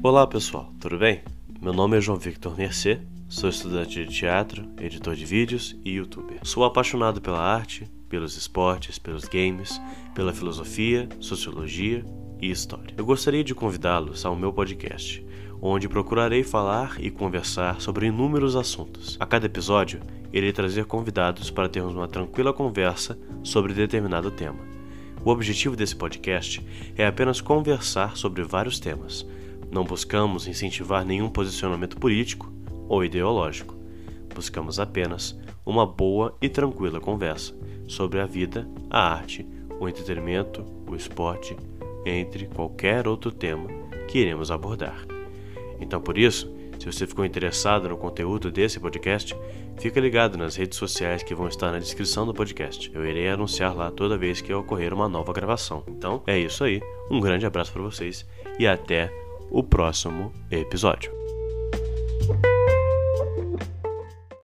Olá pessoal, tudo bem? Meu nome é João Victor Mercê, sou estudante de teatro, editor de vídeos e youtuber. Sou apaixonado pela arte, pelos esportes, pelos games, pela filosofia, sociologia e história. Eu gostaria de convidá-los ao meu podcast, onde procurarei falar e conversar sobre inúmeros assuntos. A cada episódio, irei trazer convidados para termos uma tranquila conversa sobre determinado tema. O objetivo desse podcast é apenas conversar sobre vários temas não buscamos incentivar nenhum posicionamento político ou ideológico. Buscamos apenas uma boa e tranquila conversa sobre a vida, a arte, o entretenimento, o esporte, entre qualquer outro tema que iremos abordar. Então, por isso, se você ficou interessado no conteúdo desse podcast, fica ligado nas redes sociais que vão estar na descrição do podcast. Eu irei anunciar lá toda vez que ocorrer uma nova gravação. Então, é isso aí. Um grande abraço para vocês e até o próximo episódio.